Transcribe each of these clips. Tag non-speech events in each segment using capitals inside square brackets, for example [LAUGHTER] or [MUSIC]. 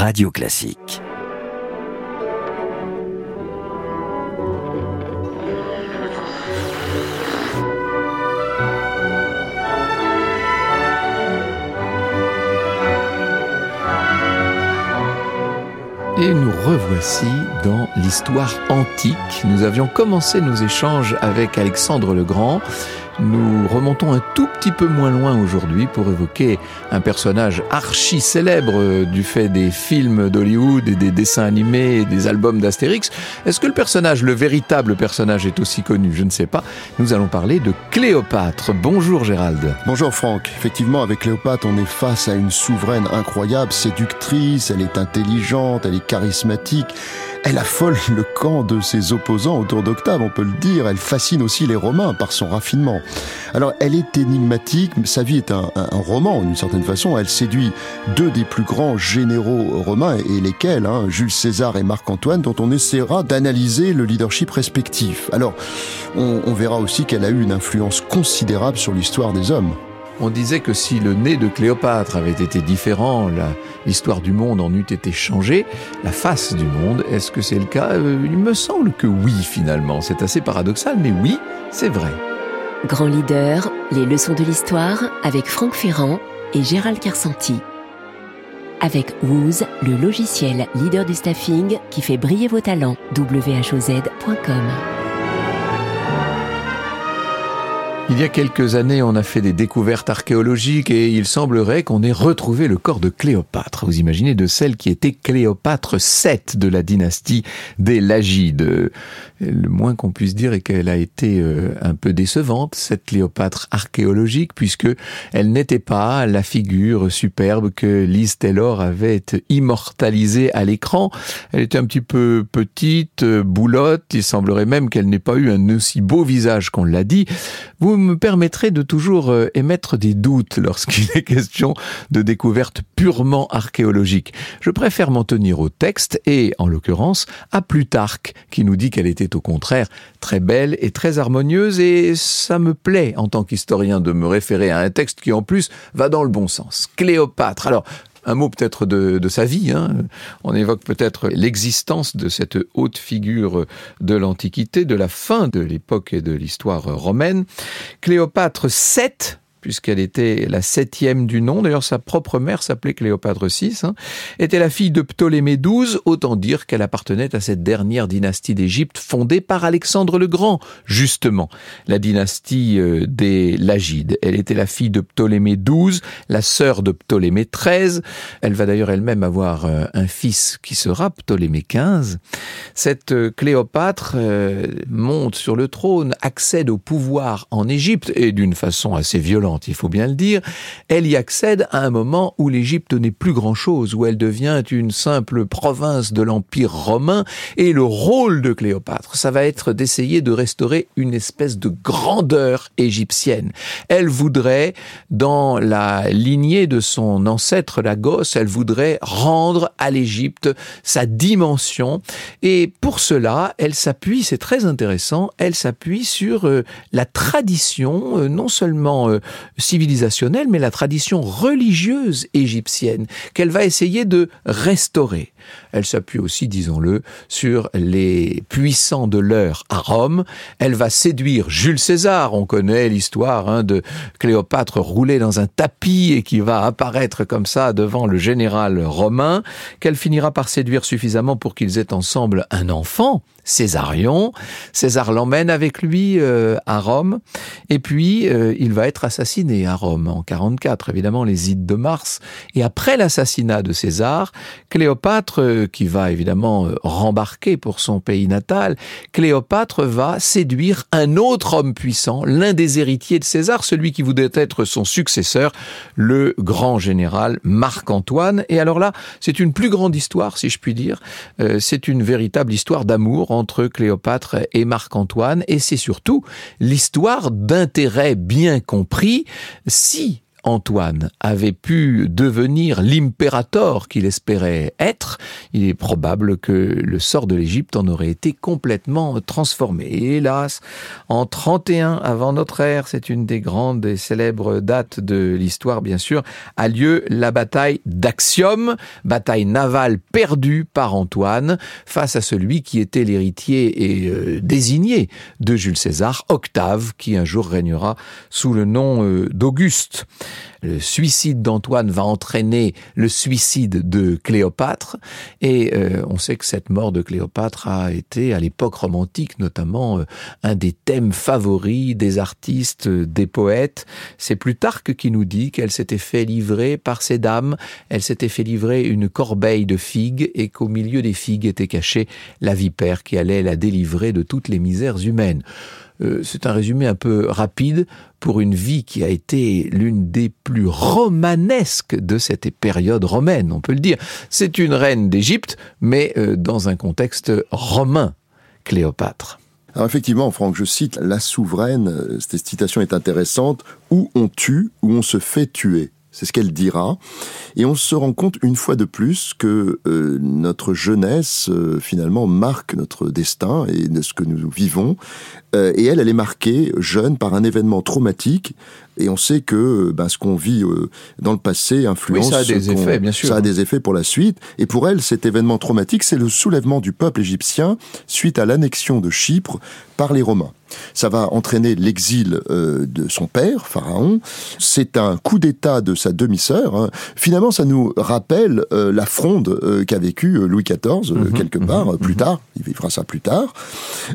Radio Classique. Et nous revoici dans l'histoire antique. Nous avions commencé nos échanges avec Alexandre le Grand nous remontons un tout petit peu moins loin aujourd'hui pour évoquer un personnage archi célèbre du fait des films d'Hollywood et des dessins animés et des albums d'Astérix. Est-ce que le personnage, le véritable personnage est aussi connu? Je ne sais pas. Nous allons parler de Cléopâtre. Bonjour Gérald. Bonjour Franck. Effectivement, avec Cléopâtre, on est face à une souveraine incroyable, séductrice, elle est intelligente, elle est charismatique. Elle affole le camp de ses opposants autour d'Octave, on peut le dire. Elle fascine aussi les Romains par son raffinement. Alors, elle est énigmatique, sa vie est un, roman d'une certaine façon. Elle séduit deux des plus grands généraux romains, et lesquels, hein, Jules César et Marc-Antoine, dont on essaiera d'analyser le leadership respectif. Alors, on, on verra aussi qu'elle a eu une influence considérable sur l'histoire des hommes. On disait que si le nez de Cléopâtre avait été différent, l'histoire du monde en eût été changée, la face du monde, est-ce que c'est le cas? Euh, Il me semble que oui, finalement. C'est assez paradoxal, mais oui, c'est vrai. Grand leader, les leçons de l'histoire avec Franck Ferrand et Gérald Kersanti. Avec Wooz, le logiciel leader du staffing qui fait briller vos talents. whoz.com Il y a quelques années, on a fait des découvertes archéologiques et il semblerait qu'on ait retrouvé le corps de Cléopâtre. Vous imaginez de celle qui était Cléopâtre VII de la dynastie des Lagides. Le moins qu'on puisse dire est qu'elle a été euh, un peu décevante, cette Cléopâtre archéologique, puisque elle n'était pas la figure superbe que Liz Taylor avait immortalisée à l'écran. Elle était un petit peu petite, boulotte. Il semblerait même qu'elle n'ait pas eu un aussi beau visage qu'on l'a dit. Vous me permettrez de toujours euh, émettre des doutes lorsqu'il est question de découvertes purement archéologiques. Je préfère m'en tenir au texte et, en l'occurrence, à Plutarque, qui nous dit qu'elle était au contraire très belle et très harmonieuse, et ça me plaît en tant qu'historien de me référer à un texte qui en plus va dans le bon sens. Cléopâtre. Alors, un mot peut-être de, sa vie. Hein. On évoque peut-être l'existence de cette haute figure de l'Antiquité, de la fin de l'époque et de l'histoire romaine. Cléopâtre VII, puisqu'elle était la septième du nom. D'ailleurs, sa propre mère s'appelait Cléopâtre VI, hein, était la fille de Ptolémée XII, autant dire qu'elle appartenait à cette dernière dynastie d'Égypte fondée par Alexandre le Grand, justement, la dynastie euh, des Lagides. Elle était la fille de Ptolémée XII, la sœur de Ptolémée XIII. Elle va d'ailleurs elle-même avoir euh, un fils qui sera Ptolémée XV. Cette euh, Cléopâtre monte sur le trône, accède au pouvoir en Égypte, et d'une façon assez violente il faut bien le dire, elle y accède à un moment où l'Égypte n'est plus grand-chose, où elle devient une simple province de l'Empire romain, et le rôle de Cléopâtre, ça va être d'essayer de restaurer une espèce de grandeur égyptienne. Elle voudrait, dans la lignée de son ancêtre Lagos, elle voudrait rendre à l'Égypte sa dimension, et pour cela, elle s'appuie, c'est très intéressant, elle s'appuie sur euh, la tradition, euh, non seulement euh, civilisationnelle, mais la tradition religieuse égyptienne qu'elle va essayer de restaurer. Elle s'appuie aussi, disons-le, sur les puissants de l'heure à Rome. Elle va séduire Jules César. On connaît l'histoire hein, de Cléopâtre roulée dans un tapis et qui va apparaître comme ça devant le général romain, qu'elle finira par séduire suffisamment pour qu'ils aient ensemble un enfant, Césarion. César l'emmène avec lui euh, à Rome, et puis euh, il va être assassiné à Rome en 44, évidemment les ides de mars. Et après l'assassinat de César, Cléopâtre, euh, qui va évidemment rembarquer pour son pays natal, Cléopâtre va séduire un autre homme puissant, l'un des héritiers de César, celui qui voudrait être son successeur, le grand général Marc-Antoine. Et alors là, c'est une plus grande histoire, si je puis dire. c'est une véritable histoire d'amour entre Cléopâtre et Marc-Antoine, et c'est surtout l'histoire d'intérêt bien compris si Antoine avait pu devenir l'impérator qu'il espérait être, il est probable que le sort de l'Égypte en aurait été complètement transformé. Et hélas, en 31 avant notre ère, c'est une des grandes et célèbres dates de l'histoire bien sûr, a lieu la bataille d'Axiom, bataille navale perdue par Antoine face à celui qui était l'héritier et euh, désigné de Jules César, Octave, qui un jour régnera sous le nom euh, d'Auguste. Le suicide d'Antoine va entraîner le suicide de Cléopâtre et euh, on sait que cette mort de Cléopâtre a été à l'époque romantique notamment euh, un des thèmes favoris des artistes, des poètes. C'est Plutarque qui nous dit qu'elle s'était fait livrer par ces dames, elle s'était fait livrer une corbeille de figues et qu'au milieu des figues était cachée la vipère qui allait la délivrer de toutes les misères humaines. Euh, c'est un résumé un peu rapide pour une vie qui a été l'une des plus romanesques de cette période romaine, on peut le dire. C'est une reine d'Égypte, mais euh, dans un contexte romain, Cléopâtre. Effectivement, Franck, je cite la souveraine, euh, cette citation est intéressante, où on tue, où on se fait tuer. C'est ce qu'elle dira. Et on se rend compte une fois de plus que euh, notre jeunesse, euh, finalement, marque notre destin et de ce que nous vivons. Euh, et elle, elle est marquée, jeune, par un événement traumatique. Et on sait que ben, ce qu'on vit dans le passé influence. Oui, ça a des effets, bien sûr. Ça a des effets pour la suite. Et pour elle, cet événement traumatique, c'est le soulèvement du peuple égyptien suite à l'annexion de Chypre par les Romains. Ça va entraîner l'exil euh, de son père, Pharaon. C'est un coup d'État de sa demi-sœur. Hein. Finalement, ça nous rappelle euh, la fronde euh, qu'a vécu Louis XIV, mhm, quelque mhm, part, plus mhm. tard. Il vivra ça plus tard.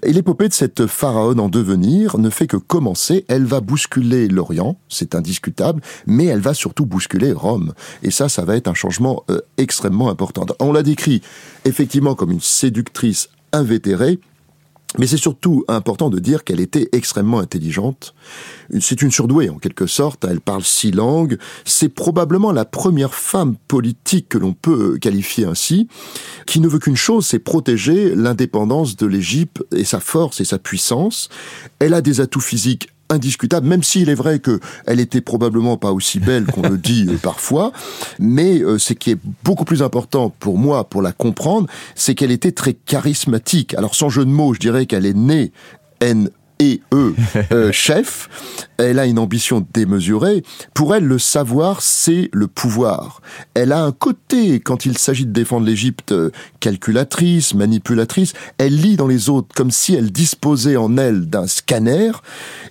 Et l'épopée de cette pharaon en devenir ne fait que commencer. Elle va bousculer l'Orient, c'est indiscutable, mais elle va surtout bousculer Rome. Et ça, ça va être un changement extrêmement important. On l'a décrit effectivement comme une séductrice invétérée, mais c'est surtout important de dire qu'elle était extrêmement intelligente. C'est une surdouée en quelque sorte, elle parle six langues. C'est probablement la première femme politique que l'on peut qualifier ainsi, qui ne veut qu'une chose, c'est protéger l'indépendance de l'Égypte et sa force et sa puissance. Elle a des atouts physiques indiscutable, même s'il est vrai qu'elle était probablement pas aussi belle qu'on le dit [LAUGHS] euh, parfois, mais euh, ce qui est beaucoup plus important pour moi, pour la comprendre, c'est qu'elle était très charismatique. Alors sans jeu de mots, je dirais qu'elle est née N et eux, euh, [LAUGHS] chef. Elle a une ambition démesurée. Pour elle, le savoir, c'est le pouvoir. Elle a un côté, quand il s'agit de défendre l'Égypte, euh, calculatrice, manipulatrice. Elle lit dans les autres comme si elle disposait en elle d'un scanner.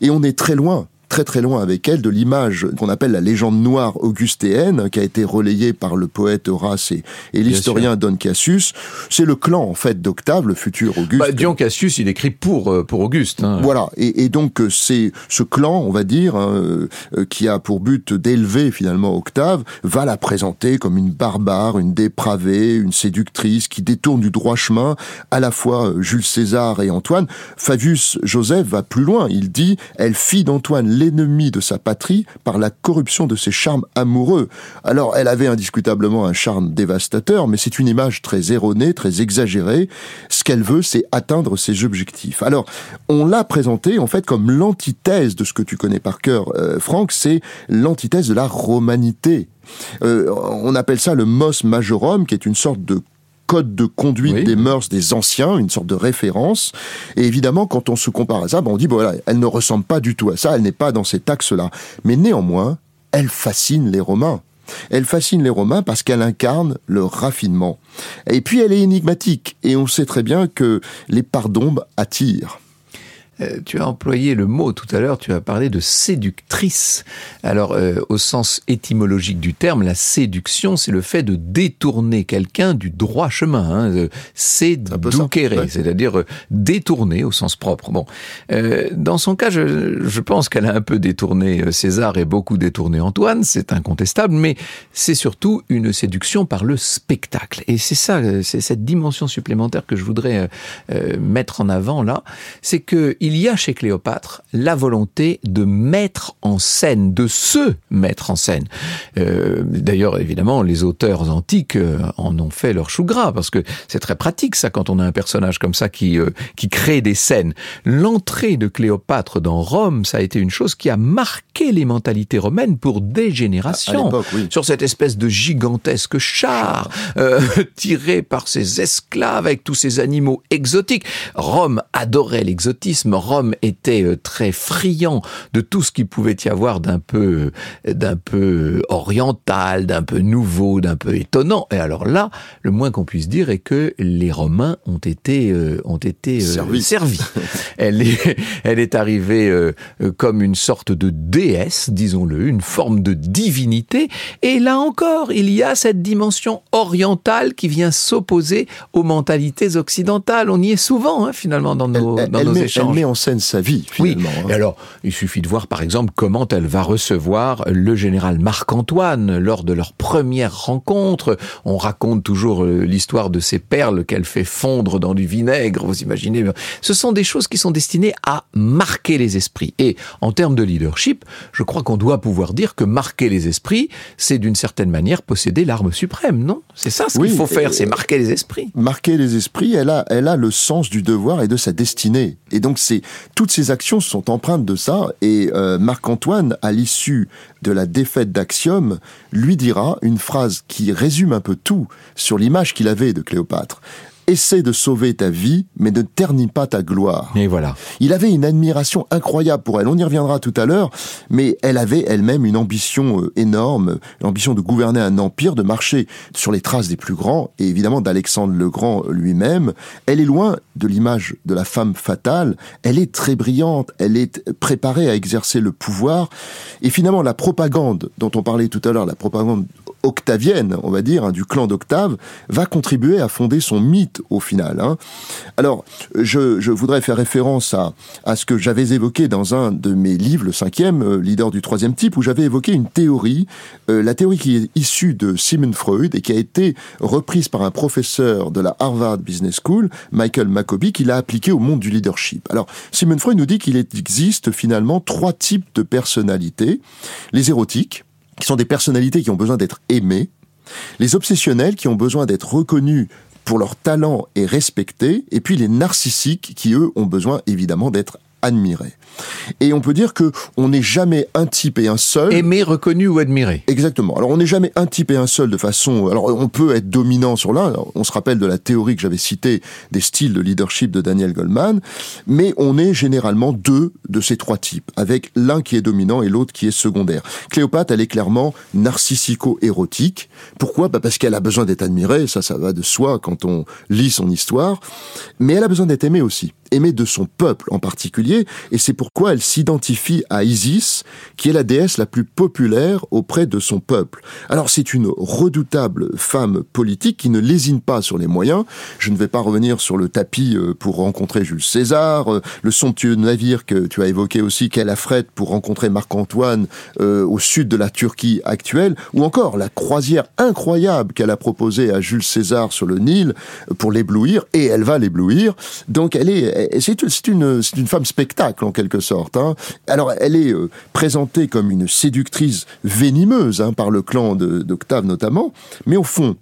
Et on est très loin très très loin avec elle de l'image qu'on appelle la légende noire augustéenne, qui a été relayée par le poète Horace et, l'historien Don Cassius. C'est le clan en fait d'Octave, le futur Auguste. Bah, Dion Cassius, il écrit pour euh, pour Auguste. Hein. Voilà, et, donc euh, c'est ce clan, on va dire, hein, euh, qui a pour but d'élever finalement Octave, va la présenter comme une barbare, une dépravée, une séductrice qui détourne du droit chemin à la fois Jules César et Antoine. Fabius Joseph va plus loin. Il dit, elle fit d'Antoine l'ennemi de sa patrie par la corruption de ses charmes amoureux. Alors, elle avait indiscutablement un charme dévastateur, mais c'est une image très erronée, très exagérée. Ce qu'elle veut, c'est atteindre ses objectifs. Alors, on l'a présentée, en fait, comme l'antithèse de ce que tu connais par cœur, euh, Franck, c'est l'antithèse de la romanité. Euh, on appelle ça le mos majorum, qui est une sorte de code de conduite des mœurs des anciens, une sorte de référence. Et évidemment, quand on se compare à ça, ben on dit, voilà, elle ne ressemble pas du tout à ça, elle n'est pas dans cet axe-là. Mais néanmoins, elle fascine les Romains. Elle fascine les Romains parce qu'elle incarne le raffinement. Et puis elle est énigmatique, et on sait très bien que les parts d'ombre attirent. Euh, tu as employé le mot tout à l'heure, tu as parlé de séductrice. Alors, euh, au sens étymologique du terme, la séduction, c'est le fait de détourner quelqu'un du droit chemin. Hein, séduquere, c'est-à-dire euh, détourner au sens propre. Bon, dans son cas, je, je pense qu'elle a un peu détourné César et beaucoup détourné Antoine, c'est incontestable, mais c'est surtout une séduction par le spectacle. Et c'est ça, c'est cette dimension supplémentaire que je voudrais mettre en avant là, c'est que il y a chez Cléopâtre la volonté de mettre en scène, de se mettre en scène. Euh, D'ailleurs, évidemment, les auteurs antiques euh, en ont fait leur chou gras, parce que c'est très pratique ça quand on a un personnage comme ça qui, euh, qui crée des scènes. L'entrée de Cléopâtre dans Rome, ça a été une chose qui a marqué les mentalités romaines pour des générations. oui. Sur cette espèce de gigantesque char euh, [LAUGHS] tiré par ses esclaves avec tous ces animaux exotiques. Rome adorait l'exotisme. Rome était euh, très friand de tout ce qui pouvait y avoir d'un peu, euh, d'un peu oriental, d'un peu nouveau, d'un peu étonnant. Et alors là, le moins qu'on puisse dire est que les Romains ont été, euh, ont été Servis. servis. [LAUGHS] elle est, elle est arrivée euh, euh, comme une sorte de déesse, disons-le, une forme de divinité. Et là encore, il y a cette dimension orientale qui vient s'opposer aux mentalités occidentales. On y est souvent, hein, finalement, dans nos, elle, dans elle nos met, elle échanges. Met en scène sa vie, Oui, hein. et alors il suffit de voir par exemple comment elle va recevoir le général Marc-Antoine lors de leur première rencontre. On raconte toujours euh, l'histoire de ces perles qu'elle fait fondre dans du vinaigre, vous imaginez. Ce sont des choses qui sont destinées à marquer les esprits. Et en termes de leadership, je crois qu'on doit pouvoir dire que marquer les esprits, c'est d'une certaine manière posséder l'arme suprême, non? C'est ça ce Oui, qu'il faut faire, c'est marquer les esprits. marquer les esprits, elle a, elle a le sens du devoir et de sa destinée. Et donc, c'est toutes ces actions sont empreintes de ça. Et euh, Marc-Antoine, à l'issue de la défaite d'Axiom, lui dira une phrase qui résume un peu tout sur l'image qu'il avait de Cléopâtre. Essaie de sauver ta vie, mais ne ternis pas ta gloire. Et voilà. Il avait une admiration incroyable pour elle. On y reviendra tout à l'heure, mais elle avait elle-même une ambition euh, énorme, l'ambition de gouverner un empire, de marcher sur les traces des plus grands, et évidemment d'Alexandre le Grand lui-même. Elle est loin de l'image de la femme fatale. Elle est très brillante. Elle est préparée à exercer le pouvoir. Et finalement, la propagande dont on parlait tout à l'heure, la propagande octavienne, on va dire, hein, du clan d'Octave, va contribuer à fonder son mythe au final. hein. Alors, je, je voudrais faire référence à, à ce que j'avais évoqué dans un de mes livres, le cinquième, euh, leader du troisième type, où j'avais évoqué une théorie, euh, la théorie qui est issue de Sigmund Freud et qui a été reprise par un professeur de la Harvard Business School, Michael Maccobie, qui l'a appliquée au monde du leadership. Alors, Sigmund Freud nous dit qu'il existe finalement trois types de personnalités. Les érotiques, qui sont des personnalités qui ont besoin d'être aimées, les obsessionnels qui ont besoin d'être reconnus pour leur talent et respectés, et puis les narcissiques qui, eux, ont besoin évidemment d'être admirés. Et on peut dire que on n'est jamais un type et un seul. Aimé, reconnu ou admiré. Exactement. Alors on n'est jamais un type et un seul de façon. Alors on peut être dominant sur l'un. On se rappelle de la théorie que j'avais citée des styles de leadership de Daniel Goldman, mais on est généralement deux de ces trois types, avec l'un qui est dominant et l'autre qui est secondaire. Cléopâtre, elle est clairement narcissico-érotique. Pourquoi? Bah Parce qu'elle a besoin d'être admirée. Ça, ça va de soi quand on lit son histoire. Mais elle a besoin d'être aimée aussi aimée de son peuple en particulier, et c'est pourquoi elle s'identifie à Isis, qui est la déesse la plus populaire auprès de son peuple. Alors c'est une redoutable femme politique qui ne lésine pas sur les moyens. Je ne vais pas revenir sur le tapis euh, pour rencontrer Jules César, euh, le somptueux navire que tu as évoqué aussi qu'elle affrète pour rencontrer Marc-Antoine euh, au sud de la Turquie actuelle, ou encore la croisière incroyable qu'elle a proposée à Jules César sur le Nil pour l'éblouir, et elle va l'éblouir. Donc elle est, c'est une, c'est une femme spectacle en quelque sorte. Hein. Alors elle est euh, présentée comme une séductrice venimeuse hein, par le clan d'Octave notamment, mais au fond,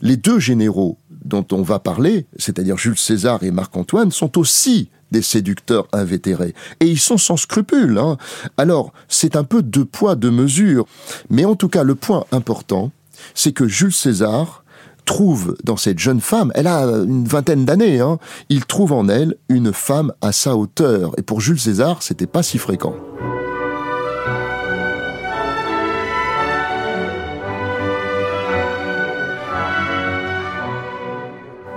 les deux généraux dont on va parler, c'est-à-dire Jules César et Marc-Antoine, sont aussi des séducteurs invétérés. Et ils sont sans scrupules. Hein. Alors, c'est un peu deux poids, deux mesures. Mais en tout cas, le point important, c'est que Jules César trouve dans cette jeune femme, elle a une vingtaine d'années, hein, il trouve en elle une femme à sa hauteur. Et pour Jules César, c'était pas si fréquent.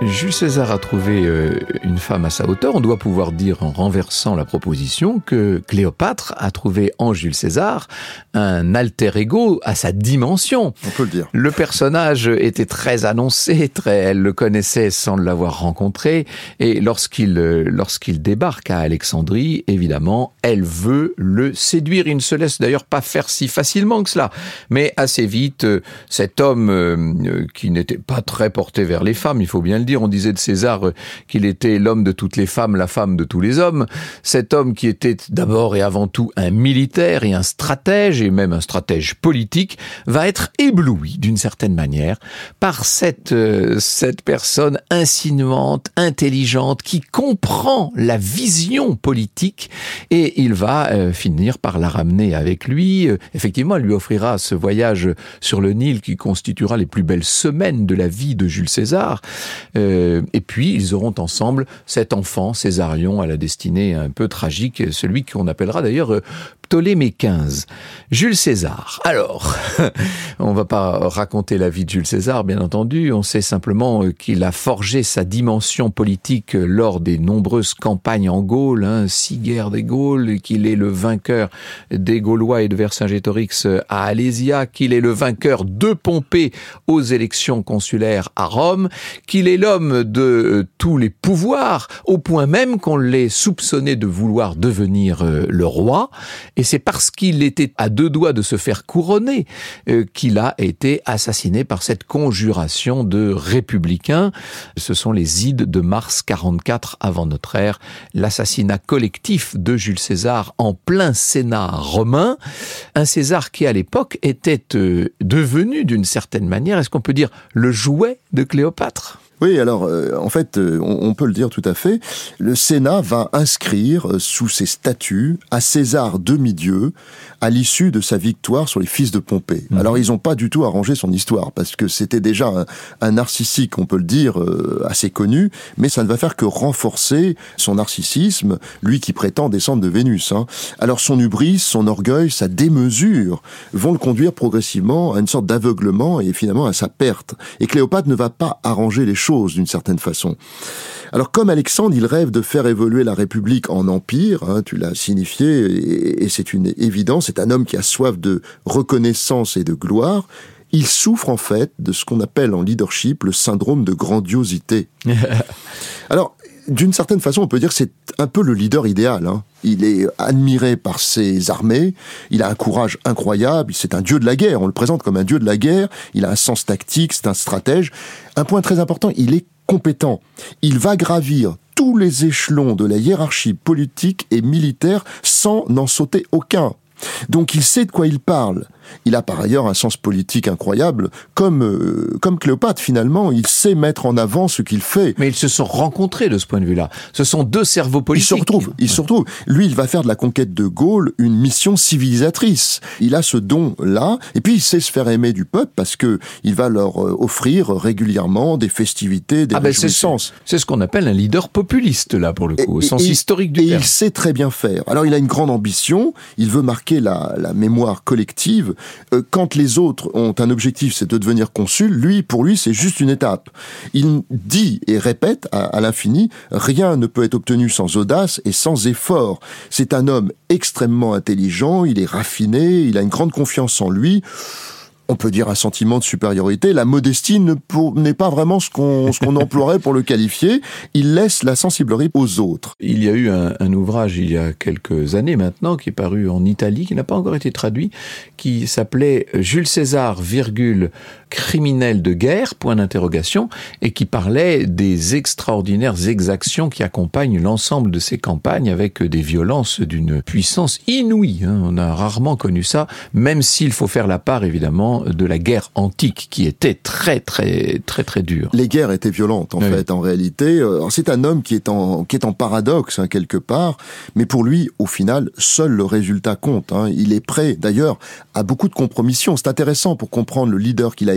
Jules César a trouvé euh, une femme à sa hauteur. On doit pouvoir dire, en renversant la proposition, que Cléopâtre a trouvé en Jules César un alter ego à sa dimension. On peut le dire. Le personnage était très annoncé, très, elle le connaissait sans l'avoir rencontré, et lorsqu'il euh, lorsqu'il débarque à Alexandrie, évidemment, elle veut le séduire. Il ne se laisse d'ailleurs pas faire si facilement que cela, mais assez vite, euh, cet homme qui n'était pas très porté vers les femmes, il faut bien le dire, on disait de César euh, qu'il était l'homme de toutes les femmes, la femme de tous les hommes. Cet homme qui était d'abord et avant tout un militaire et un stratège, et même un stratège politique, va être ébloui d'une certaine manière par cette, euh, cette personne insinuante, intelligente, qui comprend la vision politique et il va euh, finir par la ramener avec lui. effectivement, elle lui offrira ce voyage sur le Nil qui constituera les plus belles semaines de la vie de Jules César. Euh, et puis, ils auront ensemble cet enfant, Césarion, à la destinée un peu tragique, celui qu'on appellera d'ailleurs euh, Ptolémée XV. Jules César. Alors, [LAUGHS] on va pas raconter la vie de Jules César, bien entendu. On sait simplement euh, qu'il a forgé sa dimension politique lors des nombreuses campagnes en Gaule, hein, six guerres des Gaules, qu'il est le vainqueur des Gaulois et de Vercingétorix à Alésia, qu'il est le vainqueur de Pompée aux élections consulaires à Rome, qu'il est l'homme de euh, tous les pouvoirs, au point même qu'on l'ait soupçonné de vouloir devenir euh, le roi. Et c'est parce qu'il était à deux doigts de se faire couronner euh, qu'il a été assassiné par cette conjuration de républicains. Ce sont les ides de mars 44 avant notre ère, l'assassinat collectif de Jules César en plein Sénat romain. Un César qui à l'époque était devenu d'une certaine manière, est-ce qu'on peut dire, le jouet de Cléopâtre? Oui, alors euh, en fait, euh, on, peut le dire tout à fait. Le Sénat va inscrire euh, sous ses statuts à César demi-dieu à l'issue de sa victoire sur les fils de Pompée. Mhm. Alors ils n'ont pas du tout arrangé son histoire parce que c'était déjà un, un, narcissique, on peut le dire, assez connu, mais ça ne va faire que renforcer son narcissisme, lui qui prétend descendre de Vénus. Hein. Alors son hubris, son orgueil, sa démesure vont le conduire progressivement à une sorte d'aveuglement et finalement à sa perte. Et Cléopâtre ne va pas arranger les choses d'une certaine façon. Alors comme Alexandre, il rêve de faire évoluer la République en empire, hein, tu l'as signifié, et, c'est une évidence, c'est un homme qui a soif de reconnaissance et de gloire, il souffre en fait de ce qu'on appelle en leadership le syndrome de grandiosité. [LAUGHS] Alors, d'une certaine façon, on peut dire que c'est un peu le leader idéal. Hein. Il est admiré par ses armées, il a un courage incroyable, c'est un dieu de la guerre, on le présente comme un dieu de la guerre, il a un sens tactique, c'est un stratège. Un point très important, il est compétent. Il va gravir tous les échelons de la hiérarchie politique et militaire sans n'en sauter aucun. Donc il sait de quoi il parle. Il a par ailleurs un sens politique incroyable, comme euh, comme Cléopâtre finalement. Il sait mettre en avant ce qu'il fait. Mais ils se sont rencontrés de ce point de vue-là. Ce sont deux cerveaux politiques. Ils se retrouvent. Ils se retrouvent. Lui, il va faire de la conquête de Gaule une mission civilisatrice. Il a ce don-là, et puis il sait se faire aimer du peuple parce que il va leur euh, offrir régulièrement des festivités, des ah ben réjouissances. C'est ce qu'on appelle un leader populiste là pour le coup, au sens historique du terme. Et il sait très bien faire. Alors il a une grande ambition. Il veut marquer la, la mémoire collective euh, quand les autres ont un objectif, c'est de devenir consul, lui, pour lui, c'est juste une étape. Il dit et répète à l'infini, rien ne peut être obtenu sans audace et sans effort. C'est un homme extrêmement intelligent, il est raffiné, il a une grande confiance en lui on peut dire un sentiment de supériorité. La modestie n'est pas vraiment ce qu'on [LAUGHS] emploierait pour le qualifier. Il laisse la sensiblerie aux autres. Il y a eu un, un, ouvrage il y a quelques années maintenant qui est paru en Italie, qui n'a pas encore été traduit, qui s'appelait Jules César, virgule, criminel de guerre, point d'interrogation, et qui parlait des extraordinaires exactions qui accompagnent l'ensemble de ces campagnes avec des violences d'une puissance inouïe. Hein. On a rarement connu ça, même s'il faut faire la part évidemment de la guerre antique qui était très très très très dure. Les guerres étaient violentes en fait en réalité. Euh, c'est un homme qui est en qui est en paradoxe hein, quelque part, mais pour lui au final seul le résultat compte. Hein. Il est prêt d'ailleurs à beaucoup de compromissions. C'est intéressant pour comprendre le leader qu'il a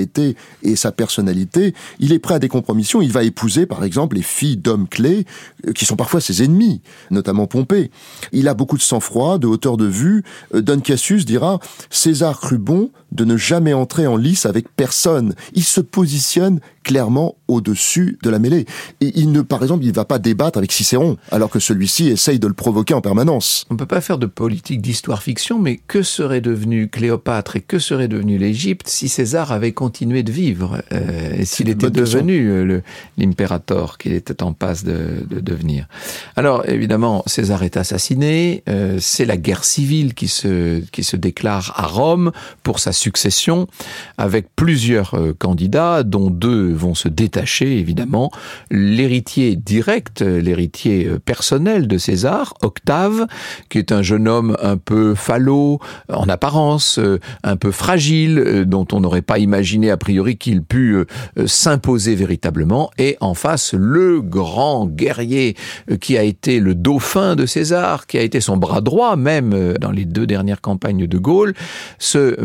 et sa personnalité. Il est prêt à des compromissions. Il va épouser par exemple les filles d'hommes clés euh, qui sont parfois ses ennemis, notamment Pompée. Il a beaucoup de sang-froid, de hauteur de vue. Euh, Don Cassius dira César crut bon de ne jamais entrer en lice avec personne. Il se positionne clairement au-dessus de la mêlée. Et il ne, par exemple, il ne va pas débattre avec Cicéron, alors que celui-ci essaye de le provoquer en permanence. On ne peut pas faire de politique d'histoire-fiction, mais que serait devenu Cléopâtre et que serait devenu l'Égypte si César avait continué de vivre, euh, et s'il était devenu euh, l'impérator qu'il était en passe de, de, devenir. Alors, évidemment, César est assassiné, euh, c'est la guerre civile qui se, qui se déclare à Rome pour sa succession avec plusieurs euh, candidats dont deux vont se détacher évidemment. L'héritier direct, l'héritier euh, personnel de César, Octave, qui est un jeune homme un peu falot en apparence, un peu fragile, dont on n'aurait pas imaginé a priori qu'il pût s'imposer véritablement, et en face le grand guerrier qui a été le dauphin de César, qui a été son bras droit même dans les deux dernières campagnes de Gaulle, ce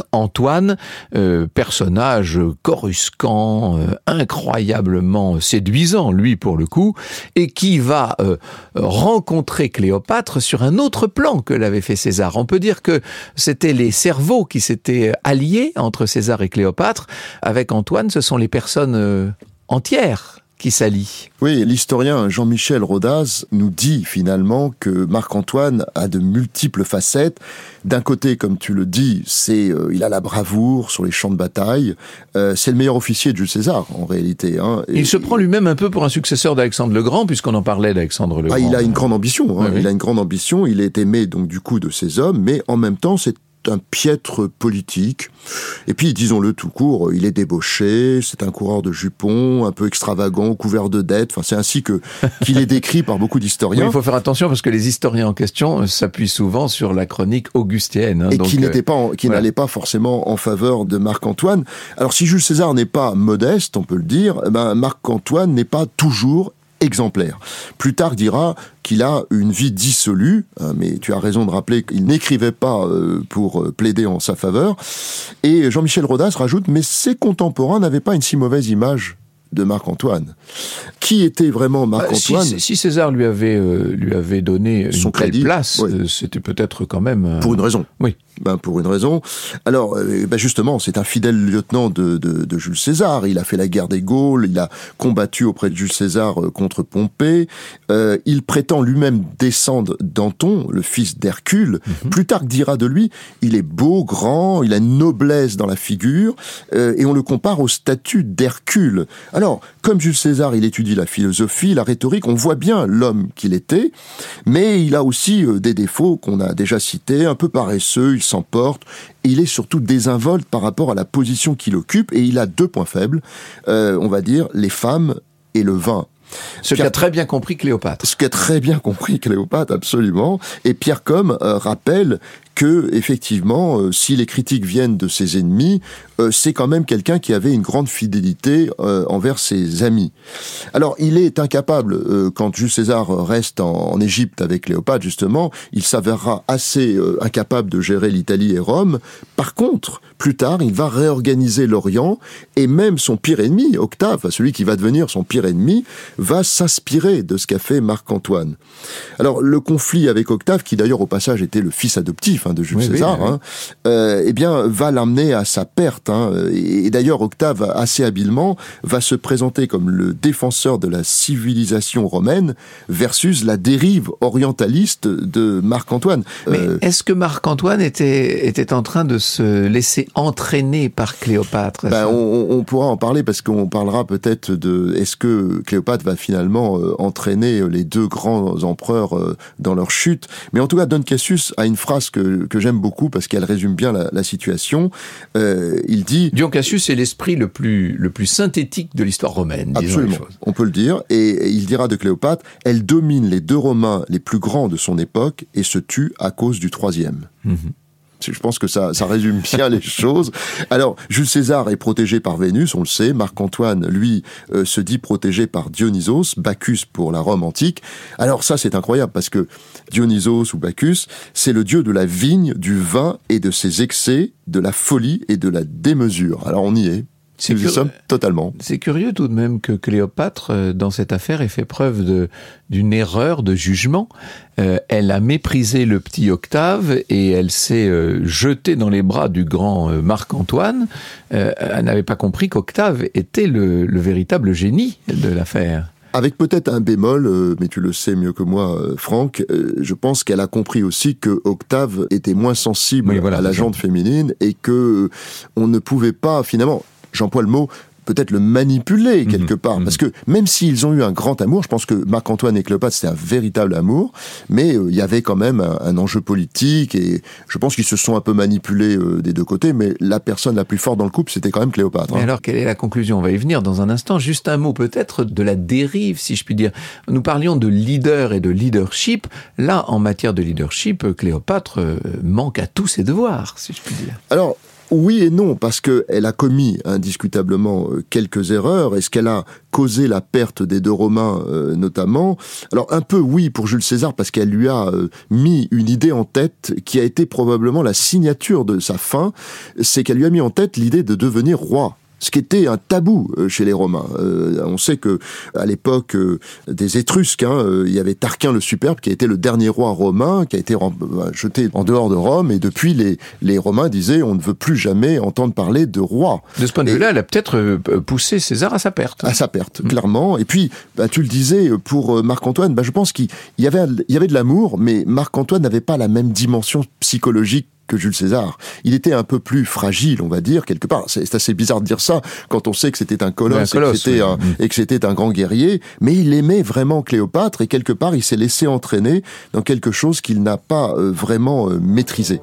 Marc-Antoine, euh, personnage coruscant, euh, incroyablement séduisant, lui pour le coup, et qui va euh, rencontrer Cléopâtre sur un autre plan que l'avait fait César. On peut dire que c'était les cerveaux qui s'étaient alliés entre César et Cléopâtre. Avec Antoine, ce sont les personnes entières qui s'allient. Oui, l'historien Jean-Michel Rodaz nous dit finalement que Marc-Antoine a de multiples facettes. D'un côté, comme tu le dis, c'est euh, il a la bravoure sur les champs de bataille. Euh, c'est le meilleur officier de Jules César en réalité. Hein. il se prend lui-même un peu pour un successeur d'Alexandre le Grand, puisqu'on en parlait d'Alexandre le ah, Grand. Il a une grande ambition. Hein. Il a une grande ambition. Il est aimé donc du coup de ses hommes, mais en même temps, c'est un piètre politique. Et puis, disons-le tout court, il est débauché, c'est un coureur de jupons, un peu extravagant, couvert de dettes. Enfin, c'est ainsi que qu'il est décrit par beaucoup d'historiens. il faut faire attention parce que les historiens en question s'appuient souvent sur la chronique augustienne. Hein, et qui n'était pas, qui n'allait pas forcément en faveur de Marc-Antoine. Alors, si Jules César n'est pas modeste, on peut le dire, eh ben Marc-Antoine n'est pas toujours exemplaire. Plutarque dira qu'il a une vie dissolue, hein, mais tu as raison de rappeler qu'il n'écrivait pas euh, pour euh, plaider en sa faveur. Et Jean-Michel Rodas rajoute, mais ses contemporains n'avaient pas une si mauvaise image de Marc-Antoine. Qui était vraiment bah, Marc-Antoine si, César lui avait, euh, lui avait donné Son une crédit, place, c'était peut-être quand même... Pour une raison. Oui ben, Pour une raison. Alors, euh, ben justement, c'est un fidèle lieutenant de, de, de, Jules César. Il a fait la guerre des Gaules, il a combattu auprès de Jules César euh, contre Pompée. Euh, il prétend lui-même descendre d'Anton, le fils d'Hercule. Mhm. Plutarque dira de lui, il est beau, grand, il a une noblesse dans la figure, euh, et on le compare au statut d'Hercule. Alors, comme Jules César, il étudie la philosophie, la rhétorique, on voit bien l'homme qu'il était, mais il a aussi des défauts qu'on a déjà cités, un peu paresseux, il s'emporte. Il est surtout désinvolte par rapport à la position qu'il occupe et il a deux points faibles, euh, on va dire les femmes et le vin. Ce qu'a très bien compris Cléopâtre. Ce qu'a très bien compris Cléopâtre, absolument. Et Pierre Com euh, rappelle que effectivement, euh, si les critiques viennent de ses ennemis, euh, c'est quand même quelqu'un qui avait une grande fidélité euh, envers ses amis. Alors, il est incapable, quand Jules César reste en, Égypte avec Cléopâtre, justement, il s'avérera assez incapable de gérer l'Italie et Rome. Par contre, plus tard, il va réorganiser l'Orient et même son pire ennemi, Octave, celui qui va devenir son pire ennemi, va s'inspirer de ce qu'a fait Marc-Antoine. Alors, le conflit avec Octave, qui d'ailleurs au passage était le fils adoptif de Jules César, hein, euh, eh bien, va l'amener à sa perte. Hein. Et, d'ailleurs, Octave, assez habilement, va se présenter comme le défenseur de la civilisation romaine versus la dérive orientaliste de Marc-Antoine. Mais euh, est-ce que Marc-Antoine était, était en train de se laisser entraîner par Cléopâtre ben, on, pourra en parler parce qu'on parlera peut-être de est-ce que Cléopâtre va finalement euh, entraîner les deux grands empereurs dans leur chute? Mais en tout cas, Don Cassius a une phrase que que, j'aime beaucoup parce qu'elle résume bien la, situation. Euh, il dit Dion Cassius est l'esprit le plus le plus synthétique de l'histoire romaine. Absolument, on peut le dire. Et, il dira de Cléopâtre elle domine les deux Romains les plus grands de son époque et se tue à cause du troisième. Mhm. Je pense que ça, ça résume bien les [LAUGHS] choses. Alors, Jules César est protégé par Vénus, on le sait. Marc-Antoine, lui, euh, se dit protégé par Dionysos, Bacchus pour la Rome antique. Alors ça, c'est incroyable parce que Dionysos ou Bacchus, c'est le dieu de la vigne, du vin et de ses excès, de la folie et de la démesure. Alors on y est. C'est totalement. C'est curieux tout de même que Cléopâtre, euh, dans cette affaire, ait fait preuve d'une erreur de jugement. Euh, elle a méprisé le petit Octave et elle s'est euh, jetée dans les bras du grand Marc-Antoine. elle n'avait pas compris qu'Octave était le, véritable génie de l'affaire. Avec peut-être un bémol, mais tu le sais mieux que moi, Franck, je pense qu'elle a compris aussi que Octave était moins sensible à la jante féminine et que on ne pouvait pas finalement j'emploie le mot, peut-être le manipuler mhm. quelque part. Mhm. Parce que même s'ils ont eu un grand amour, je pense que Marc-Antoine et Cléopâtre, c'était un véritable amour, mais euh, il y avait quand même un, enjeu politique et je pense qu'ils se sont un peu manipulés euh, des deux côtés, mais la personne la plus forte dans le couple, c'était quand même Cléopâtre. Hein. alors, quelle est la conclusion? On va y venir dans un instant. Juste un mot peut-être de la dérive, si je puis dire. Nous parlions de leader et de leadership. Là, en matière de leadership, Cléopâtre euh, manque à tous ses devoirs, si je puis dire. Alors, oui et non, parce qu'elle a commis indiscutablement euh, quelques erreurs. Est-ce qu'elle a causé la perte des deux Romains euh, notamment? Alors un peu oui pour Jules César, parce qu'elle lui a euh, mis une idée en tête qui a été probablement la signature de sa fin, c'est qu'elle lui a mis en tête l'idée de devenir roi ce qui était un tabou euh, chez les Romains. Euh, on sait que à l'époque euh, des Étrusques, hein, il y avait Tarquin le Superbe qui a été le dernier roi romain, qui a été jeté en dehors de Rome, et depuis les, les Romains disaient on ne veut plus jamais entendre parler de roi. De ce point de vue-là, elle a peut-être poussé César à sa perte. À sa perte, mm. clairement. Et puis, bah, tu le disais, pour Marc-Antoine, bah, je pense qu'il y avait, il y avait de l'amour, mais Marc-Antoine n'avait pas la même dimension psychologique que Jules César. Il était un peu plus fragile, on va dire, quelque part. C'est assez bizarre de dire ça quand on sait que c'était un colosse, et, que c'était un, grand guerrier, mais il aimait vraiment Cléopâtre et quelque part il s'est laissé entraîner dans quelque chose qu'il n'a pas euh, vraiment euh, maîtrisé.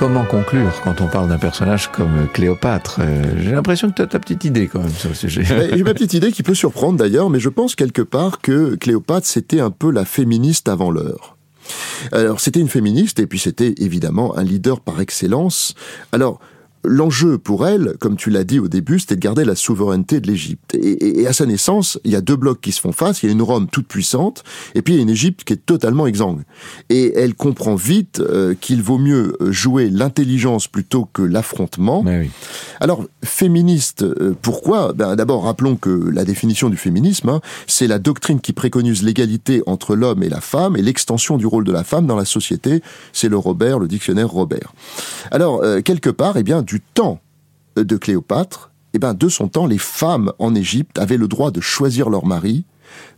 Comment conclure quand on parle d'un personnage comme Cléopâtre? Euh, J'ai l'impression que tu as ta petite idée quand même sur le sujet. J'ai ma petite idée qui peut surprendre d'ailleurs, mais je pense quelque part que Cléopâtre c'était un peu la féministe avant l'heure. Alors c'était une féministe et puis c'était évidemment un leader par excellence. Alors L'enjeu pour elle, comme tu l'as dit au début, c'était de garder la souveraineté de l'Égypte. Et, à sa naissance, il y a deux blocs qui se font face. Il y a une Rome toute puissante, et puis il y a une Égypte qui est totalement exsangue. Et elle comprend vite euh, qu'il vaut mieux jouer l'intelligence plutôt que l'affrontement. Alors, féministe, euh, pourquoi? Ben, D'abord, rappelons que la définition du féminisme, hein, c'est la doctrine qui préconise l'égalité entre l'homme et la femme et l'extension du rôle de la femme dans la société. C'est le Robert, le dictionnaire Robert. Alors, euh, quelque part, eh bien, du temps de Cléopâtre, eh ben, de son temps, les femmes en Égypte avaient le droit de choisir leur mari,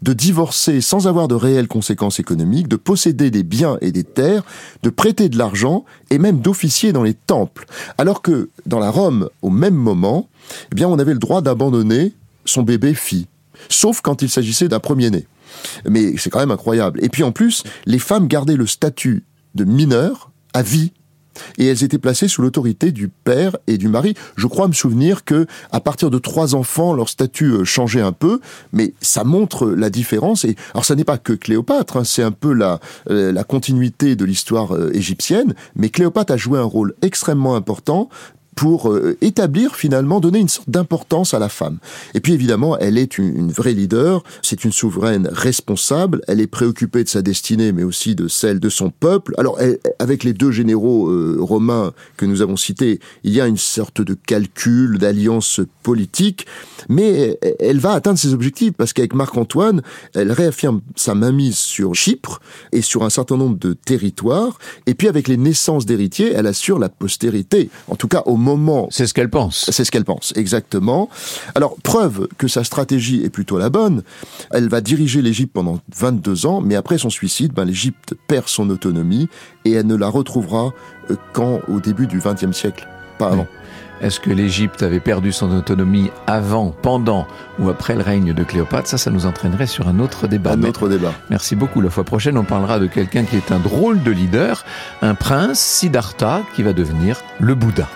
de divorcer sans avoir de réelles conséquences économiques, de posséder des biens et des terres, de prêter de l'argent et même d'officier dans les temples. Alors que dans la Rome, au même moment, eh bien, on avait le droit d'abandonner son bébé fille, sauf quand il s'agissait d'un premier-né. Mais c'est quand même incroyable. Et puis en plus, les femmes gardaient le statut de mineur à vie et elles étaient placées sous l'autorité du père et du mari. Je crois me souvenir que à partir de trois enfants, leur statut euh, changeait un peu, mais ça montre la différence. Et alors, ça n'est pas que Cléopâtre, hein, c'est un peu la euh, la continuité de l'histoire euh, égyptienne, mais Cléopâtre a joué un rôle extrêmement important pour euh, établir finalement, donner une sorte d'importance à la femme. Et puis évidemment, elle est une, vraie leader, c'est une souveraine responsable, elle est préoccupée de sa destinée, mais aussi de celle de son peuple. Alors, avec les deux généraux euh, romains que nous avons cités, il y a une sorte de calcul, d'alliance politique, mais elle va atteindre ses objectifs, parce qu'avec Marc-Antoine, elle réaffirme sa mainmise sur Chypre et sur un certain nombre de territoires, et puis avec les naissances d'héritiers, elle assure la postérité, en tout cas au moment... C'est ce qu'elle pense. C'est ce qu'elle pense, exactement. Alors, preuve que sa stratégie est plutôt la bonne, elle va diriger l'Égypte pendant 22 ans, mais après son suicide, ben, l'Égypte perd son autonomie et elle ne la retrouvera euh, qu'en au début du XXe siècle, pas avant. Est-ce que l'Égypte avait perdu son autonomie avant, pendant ou après le règne de Cléopâtre? Ça, ça nous entraînerait sur un autre débat. Un autre débat. Merci beaucoup. La fois prochaine, on parlera de quelqu'un qui est un drôle de leader, un prince, Siddhartha, qui va devenir le Bouddha.